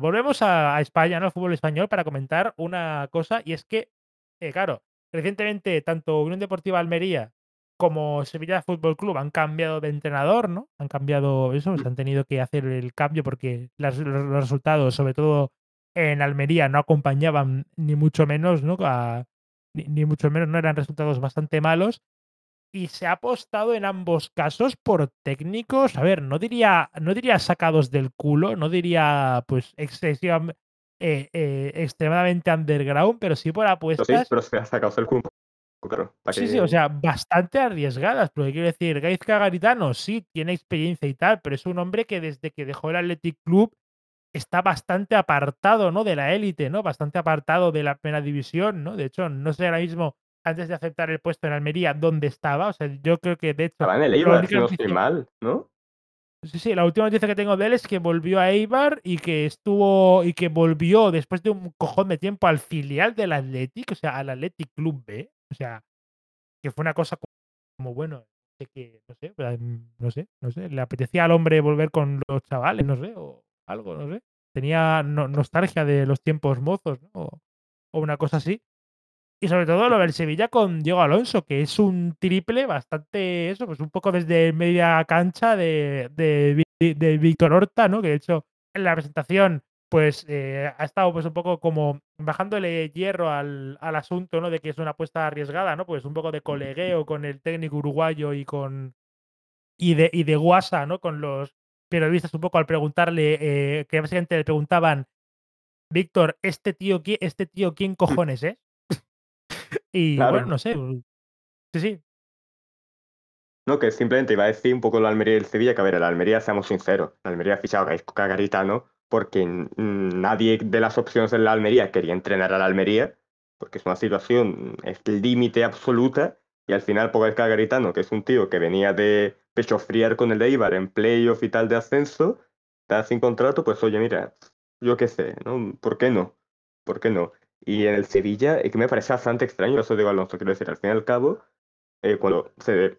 volvemos a a España, ¿no? Al fútbol español para comentar una cosa, y es que, eh, claro, recientemente tanto Unión Deportiva Almería como Sevilla Fútbol Club han cambiado de entrenador, ¿no? Han cambiado eso, se han tenido que hacer el cambio porque las los los resultados, sobre todo en Almería, no acompañaban ni mucho menos, ¿no? A ni ni mucho menos, ¿no? Eran resultados bastante malos. Y se ha apostado en ambos casos por técnicos, a ver, no diría no diría sacados del culo, no diría, pues, excesivam eh eh, extremadamente underground, pero sí por Pues sí, apuestas pero se ha sacado el culo, claro, Sí, sí, o que sea, bastante arriesgadas, porque quiero decir, Gaizka Garitano sí, tiene experiencia y tal, pero es un hombre que desde que dejó el Athletic Club está bastante apartado, ¿no? De la élite, ¿no? Bastante apartado de la primera división, ¿no? De hecho, no sé ahora mismo, antes de aceptar el puesto en Almería, dónde estaba. O sea, yo creo que de hecho, estaba en el Eibar, si no estoy mal, ¿no? Sí, sí, la última noticia que tengo de él es que volvió a Eibar y que estuvo y que volvió después de un cojón de tiempo al filial del Athletic, o sea, al Athletic Club B. O sea, que fue una cosa como, bueno, de que, no sé, no sé, no sé, le apetecía al hombre volver con los chavales, no sé, o algo, no sé. Tenía no nostalgia de los tiempos mozos, ¿no? O o una cosa así. Y sobre todo lo del Sevilla con Diego Alonso, que es un triple bastante eso, pues un poco desde media cancha de de de Víctor Horta, ¿no? Que de hecho en la presentación, pues, eh, ha estado, pues, un poco como bajándole hierro al al asunto, ¿no? De que es una apuesta arriesgada, ¿no? Pues un poco de colegueo con el técnico uruguayo y con y de y de guasa, ¿no? Con los periodistas un poco al preguntarle, eh, que básicamente le preguntaban: "Víctor, ¿este tío este tío quién Mm. cojones es?". Y bueno, Claro. no sé, sí, sí. No, que simplemente iba a decir un poco la Almería y el Sevilla, que a ver, el Almería, seamos sinceros, la Almería ha fichado a Garitano porque nadie de las opciones en la Almería quería entrenar a la Almería, porque es una situación, es límite absoluta, y al final, pues Gaizka Garitano, que es un tío que venía de pechofriar con el Eibar en playoff y tal de ascenso, está sin contrato, pues oye, mira, yo qué sé, ¿no? ¿Por qué no? ¿Por qué no? Y en el Sevilla, es que me parece bastante extraño eso de Alonso, quiero decir, al fin y al cabo, eh, cuando se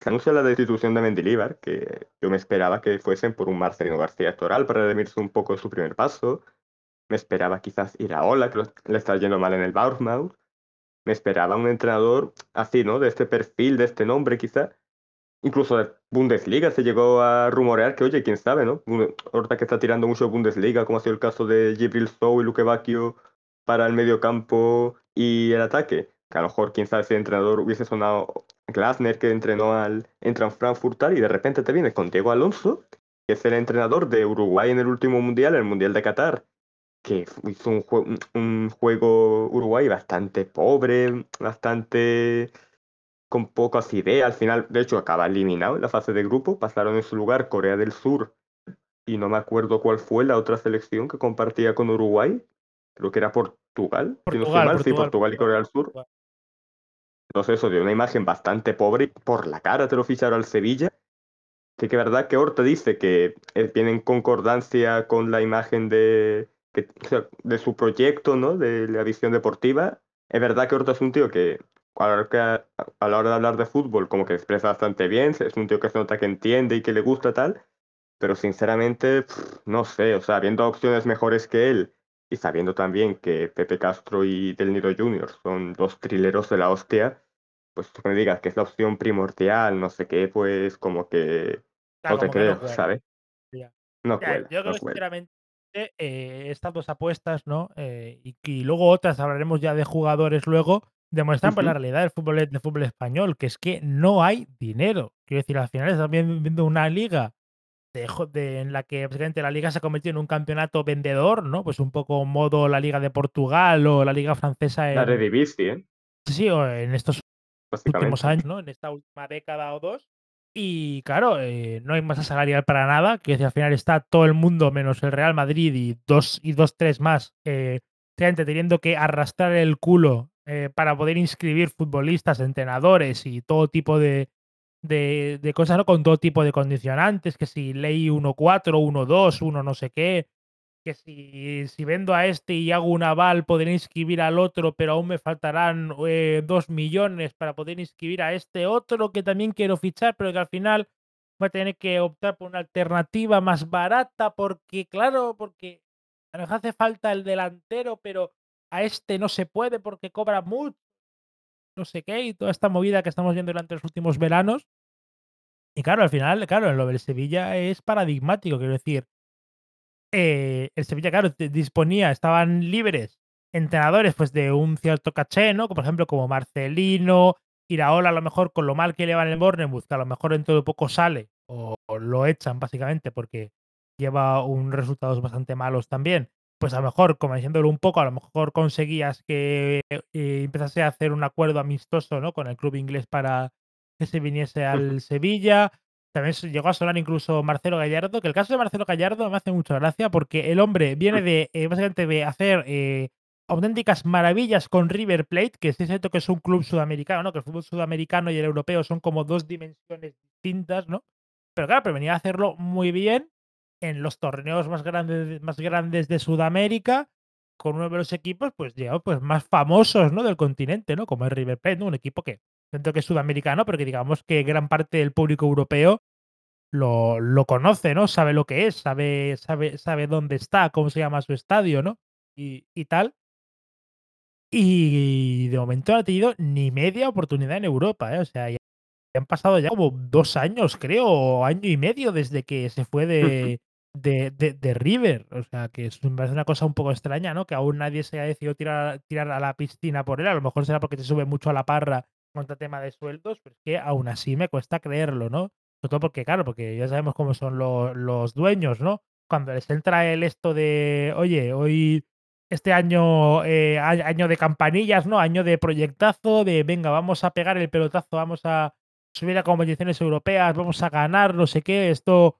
se anuncia la destitución de Mendilibar, que yo me esperaba que fuesen por un Marcelino García Toral para redimirse un poco su primer paso. Me esperaba quizás Iraola, que lo- le está yendo mal en el Bournemouth. Me esperaba un entrenador así, ¿no? De este perfil, de este nombre, quizá. Incluso de Bundesliga se llegó a rumorear que, oye, quién sabe, ¿no? Ahorita que está tirando mucho Bundesliga, como ha sido el caso de Gibril Sow y Luque Bacchio para el mediocampo y el ataque. Que a lo mejor, quién sabe, si el entrenador hubiese sonado Glasner, que entrenó al Eintracht Frankfurt y de repente te vienes con Diego Alonso, que es el entrenador de Uruguay en el último mundial, el Mundial de Qatar, que hizo un, jue- un juego Uruguay bastante pobre, bastante con pocas ideas. Al final, de hecho, acaba eliminado en la fase de grupo. Pasaron en su lugar Corea del Sur y no me acuerdo cuál fue la otra selección que compartía con Uruguay. Creo que era Portugal, Portugal, mal. Sí, Portugal, Portugal y Portugal, Corea del Sur. Portugal. Entonces eso dio una imagen bastante pobre. y Por la cara te lo ficharon al Sevilla. Que que verdad que Horta dice que eh, viene en concordancia con la imagen de, que- o sea, de su proyecto, ¿no? De la visión deportiva. Es verdad que Horta es un tío que a la hora, a la hora de hablar de fútbol como que expresa bastante bien, es un tío que se nota que entiende y que le gusta tal, pero sinceramente, pff, no sé, o sea, viendo opciones mejores que él y sabiendo también que Pepe Castro y Del Nido Jr. son dos trileros de la hostia, pues tú me digas que es la opción primordial, no sé qué, pues como que no te no creo, cuela. ¿sabes? Ya. No Ya, cuela, yo creo no sinceramente, eh, estas 2 apuestas, ¿no? Eh, y y luego otras, hablaremos ya de jugadores luego, demuestran, pues, la realidad del fútbol del fútbol español, que es que no hay dinero. Quiero decir, al final vien viendo una liga de de en la que básicamente la liga se ha convertido en un campeonato vendedor, ¿no? Pues un poco modo la liga de Portugal o la liga francesa La en Eredivisie, ¿eh? sí, en estos últimos años, ¿no? En esta última década o 2. Y claro, eh, no hay masa salarial para nada, que al final está todo el mundo menos el Real Madrid y dos y dos, tres más, eh, teniendo que arrastrar el culo eh, para poder inscribir futbolistas, entrenadores y todo tipo de, de, de cosas, ¿no? Con todo tipo de condicionantes, que si ley 1.4, 1.2, 1 no sé qué, que si, si vendo a este y hago un aval, podré inscribir al otro, pero aún me faltarán eh, 2 millones para poder inscribir a este otro que también quiero fichar, pero que al final voy a tener que optar por una alternativa más barata porque, claro, porque nos hace falta el delantero, pero a este no se puede porque cobra mucho, no sé qué, y toda esta movida que estamos viendo durante los últimos veranos. Y claro, al final, claro, lo del Sevilla es paradigmático, quiero decir. Eh, el Sevilla, claro, disponía, estaban libres entrenadores pues de un cierto caché, ¿no? Por ejemplo, como Marcelino, Iraola, a lo mejor con lo mal que le va en el Bournemouth, que a lo mejor en todo poco sale o, lo echan básicamente porque lleva un resultados bastante malos también. Pues a lo mejor, como diciéndolo un poco, a lo mejor conseguías que eh, empezase a hacer un acuerdo amistoso ¿no? con el club inglés para que se viniese al Sevilla. También llegó a sonar incluso Marcelo Gallardo, que el caso de Marcelo Gallardo me hace mucha gracia porque el hombre viene de, eh, básicamente, de hacer eh, auténticas maravillas con River Plate, que sí es cierto que es un club sudamericano, ¿no? Que el fútbol sudamericano y el europeo son como dos dimensiones distintas, ¿no? Pero claro, pero venía a hacerlo muy bien en los torneos más grandes, más grandes de Sudamérica, con uno de los equipos, pues, digamos, pues más famosos, ¿no? Del continente, ¿no? Como es River Plate, ¿no? Un equipo que siento que es sudamericano, pero que digamos que gran parte del público europeo lo, lo conoce, ¿no? Sabe lo que es, sabe, sabe, sabe dónde está, cómo se llama su estadio, ¿no? Y, y tal. Y de momento no ha tenido ni media oportunidad en Europa, ¿eh? O sea, ya han pasado ya como dos años, creo, o año y medio desde que se fue de, de, de, River. O sea, que es, me parece una cosa un poco extraña, ¿no? Que aún nadie se haya decidido tirar, tirar a la piscina por él. A lo mejor será porque se sube mucho a la parra contra tema de sueldos, pero es que aún así me cuesta creerlo, ¿no? Sobre todo porque, claro, porque ya sabemos cómo son los dueños, ¿no? Cuando les entra el esto de, oye, hoy este año, eh, año de campanillas, ¿no? Año de proyectazo, de venga, vamos a pegar el pelotazo, vamos a subir a competiciones europeas, vamos a ganar, no sé qué, esto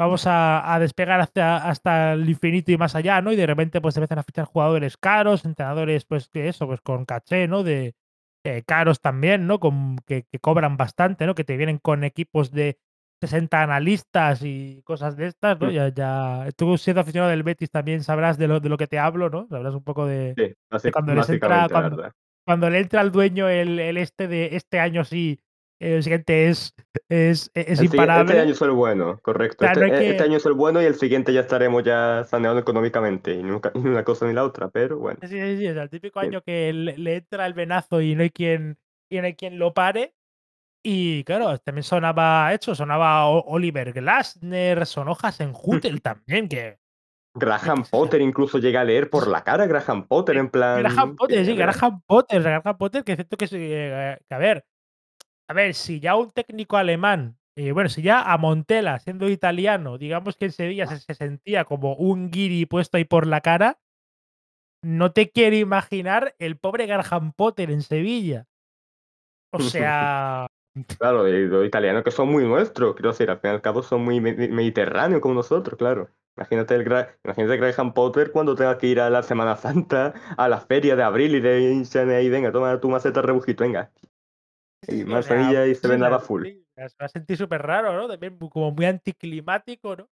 vamos a, despegar hasta, hasta el infinito y más allá, ¿no? Y de repente pues empiezan a fichar jugadores caros, entrenadores pues que eso, pues con caché, ¿no? De eh, caros también, ¿no? Con, que, que, cobran bastante, ¿no? Que te vienen con equipos de 60 analistas y cosas de estas, ¿no? Ya, ya, tú siendo aficionado del Betis también sabrás de lo, de lo que te hablo, ¿no? Sabrás un poco de, sí, cuando les entra, cuando, cuando, le entra al dueño el, el, este de este año sí, el siguiente es, es, es el imparable. Este año es el bueno, correcto. este, que... este, año es el bueno y el siguiente ya estaremos ya saneando económicamente, y nunca, ni una cosa ni la otra, pero bueno. Sí, sí, sí, es el típico año que le, le, entra el venazo y no hay quien, y no hay quien lo pare. Y claro, también sonaba hecho, sonaba Oliver Glasner, son hojas en Hutel también, que. Graham Potter incluso llega a leer por la cara Graham Potter, en plan. Graham Potter, sí, Graham Potter, Graham Potter, que es cierto eh, que, a ver, a ver, si ya un técnico alemán, eh, bueno, si ya a Montela, siendo italiano, digamos que en Sevilla se, se sentía como un guiri puesto ahí por la cara, no te quiero imaginar el pobre Graham Potter en Sevilla. O sea, Claro, los italianos que son muy nuestros, quiero decir, al fin y al cabo son muy mediterráneos como nosotros, claro. Imagínate el imagínate Graham Potter cuando tenga que ir a la Semana Santa, a la feria de abril y de y venga, toma tu maceta rebujito, venga. Y más y se vendaba full. Se va a sentir súper raro, ¿no? También como muy anticlimático, ¿no?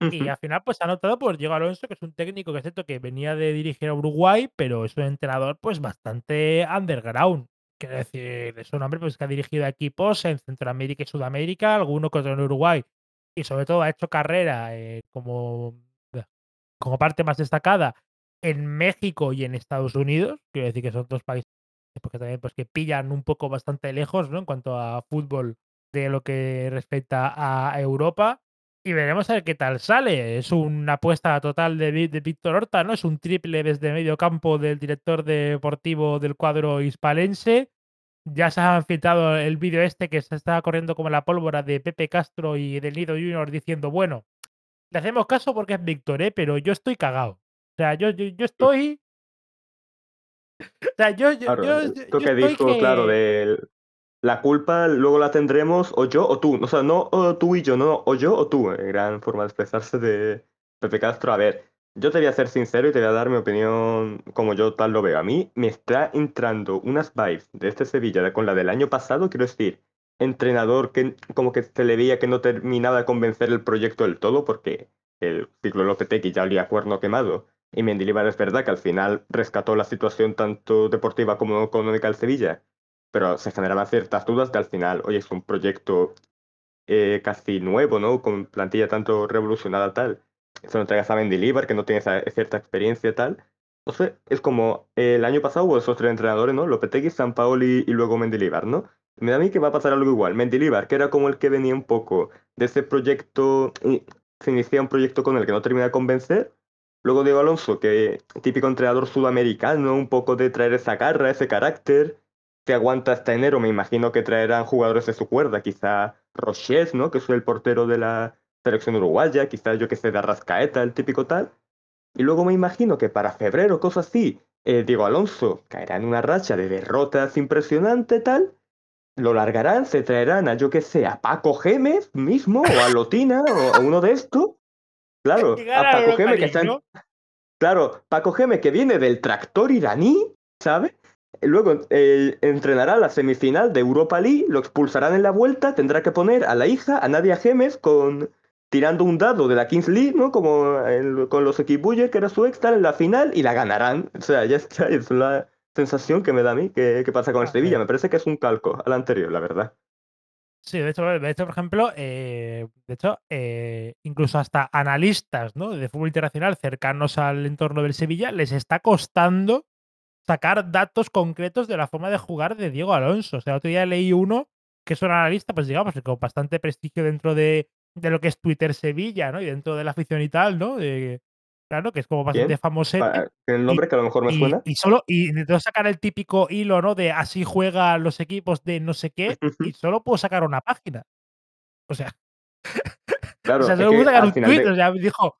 Y al final, pues ha notado por Diego Alonso, que es un técnico que es cierto que venía de dirigir a Uruguay, pero es un entrenador, pues bastante underground. Quiero decir, es un hombre pues, que ha dirigido equipos en Centroamérica y Sudamérica, alguno que otro en Uruguay, y sobre todo ha hecho carrera eh, como, como parte más destacada en México y en Estados Unidos. Quiero decir que son dos países porque también pues, que pillan un poco bastante lejos ¿no? en cuanto a fútbol de lo que respecta a Europa. Y veremos a ver qué tal sale. Es una apuesta total de, de Víctor Horta, ¿no? Es un triple desde medio campo del director deportivo del cuadro hispalense. Ya se ha filtrado el vídeo este que se está corriendo como la pólvora de Pepe Castro y del Nido Junior diciendo, bueno, le hacemos caso porque es Víctor, ¿eh? Pero yo estoy cagado. O sea, yo, yo, yo estoy... O sea, yo, yo, claro, yo, esto yo que dijo, que- claro, de la culpa luego la tendremos o yo o tú. O sea, no o tú y yo, no, o yo o tú. eh, Gran forma de expresarse de Pepe Castro. A ver, yo te voy a ser sincero y te voy a dar mi opinión como yo tal lo veo. A mí me está entrando unas vibes de este Sevilla con la del año pasado, quiero decir, entrenador que como que se le veía que no terminaba de convencer el proyecto del todo porque el ciclo Lopetegui ya olía cuerno quemado. Y Mendilibar es verdad que al final rescató la situación tanto deportiva como económica del Sevilla, pero se generaban ciertas dudas de al final, oye, es un proyecto eh, casi nuevo, ¿no? Con plantilla tanto revolucionada tal. se lo entregas a Mendilibar, que no tiene esa cierta experiencia tal. No sé, es como el año pasado hubo esos tres entrenadores, ¿no? Lopetegui, Sampaoli y luego Mendilibar, ¿no? Me da a mí que va a pasar algo igual. Mendilibar, que era como el que venía un poco de ese proyecto, se inicia un proyecto con el que no termina de convencer. Luego Diego Alonso, que típico entrenador sudamericano, un poco de traer esa garra, ese carácter, que aguanta hasta enero. Me imagino que traerán jugadores de su cuerda, quizá Roches, ¿no? Que es el portero de la selección uruguaya, quizá yo que sé, de Arrascaeta, el típico tal. Y luego me imagino que para febrero, cosas así, eh, Diego Alonso caerá en una racha de derrotas impresionante, tal. Lo largarán, se traerán a yo que sé, a Paco Gémez mismo, o a Lotina, o a uno de estos. Claro, a Paco Gémez que está Claro, Paco Gémez que viene del tractor iraní, ¿sabes? Luego eh, entrenará la semifinal de Europa League, lo expulsarán en la vuelta, tendrá que poner a la hija, a Nadia Gémez, con tirando un dado de la Kings League, ¿no? Como con los Equibuyer, que era su extra en la final, y la ganarán. O sea, ya está, es la sensación que me da a mí que, pasa con el Sevilla. Me parece que es un calco al anterior, la verdad. Sí, de hecho, de hecho por ejemplo, eh, de hecho, eh, incluso hasta analistas ¿no? de fútbol internacional cercanos al entorno del Sevilla les está costando sacar datos concretos de la forma de jugar de Diego Alonso. O sea, otro día leí uno que es un analista, pues digamos, con bastante prestigio dentro de, de lo que es Twitter Sevilla, ¿no? Y dentro de la afición y tal, ¿no? Claro, que es como bastante famoso. ¿El nombre que a lo mejor me suena? Y, solo, y sacar el típico hilo, ¿no? De así juegan los equipos de no sé qué, y solo puedo sacar una página. O sea. Claro, o sea, solo puedo sacar un tweet. O sea, dijo,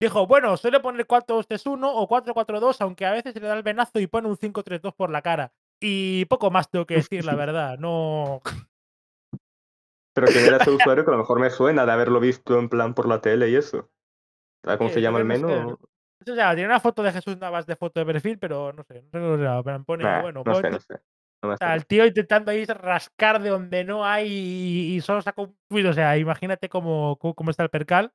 dijo, bueno, suele poner 4-2-3-1 o 4-4-2, aunque a veces le da el venazo y pone un 5-3-2 por la cara. Y poco más tengo que decir, la verdad. No. Pero quién era ese usuario que a lo mejor me suena de haberlo visto en plan por la tele y eso. ¿Sabes cómo se llama el menú? Eso ya, tiene una foto de Jesús Navas de foto de perfil, pero no sé, no sé cómo se Pone, bueno, no sé, no sé. o sea, el tío intentando ahí rascar de donde no hay y, solo saca un tweet. O sea, imagínate cómo, cómo está el percal.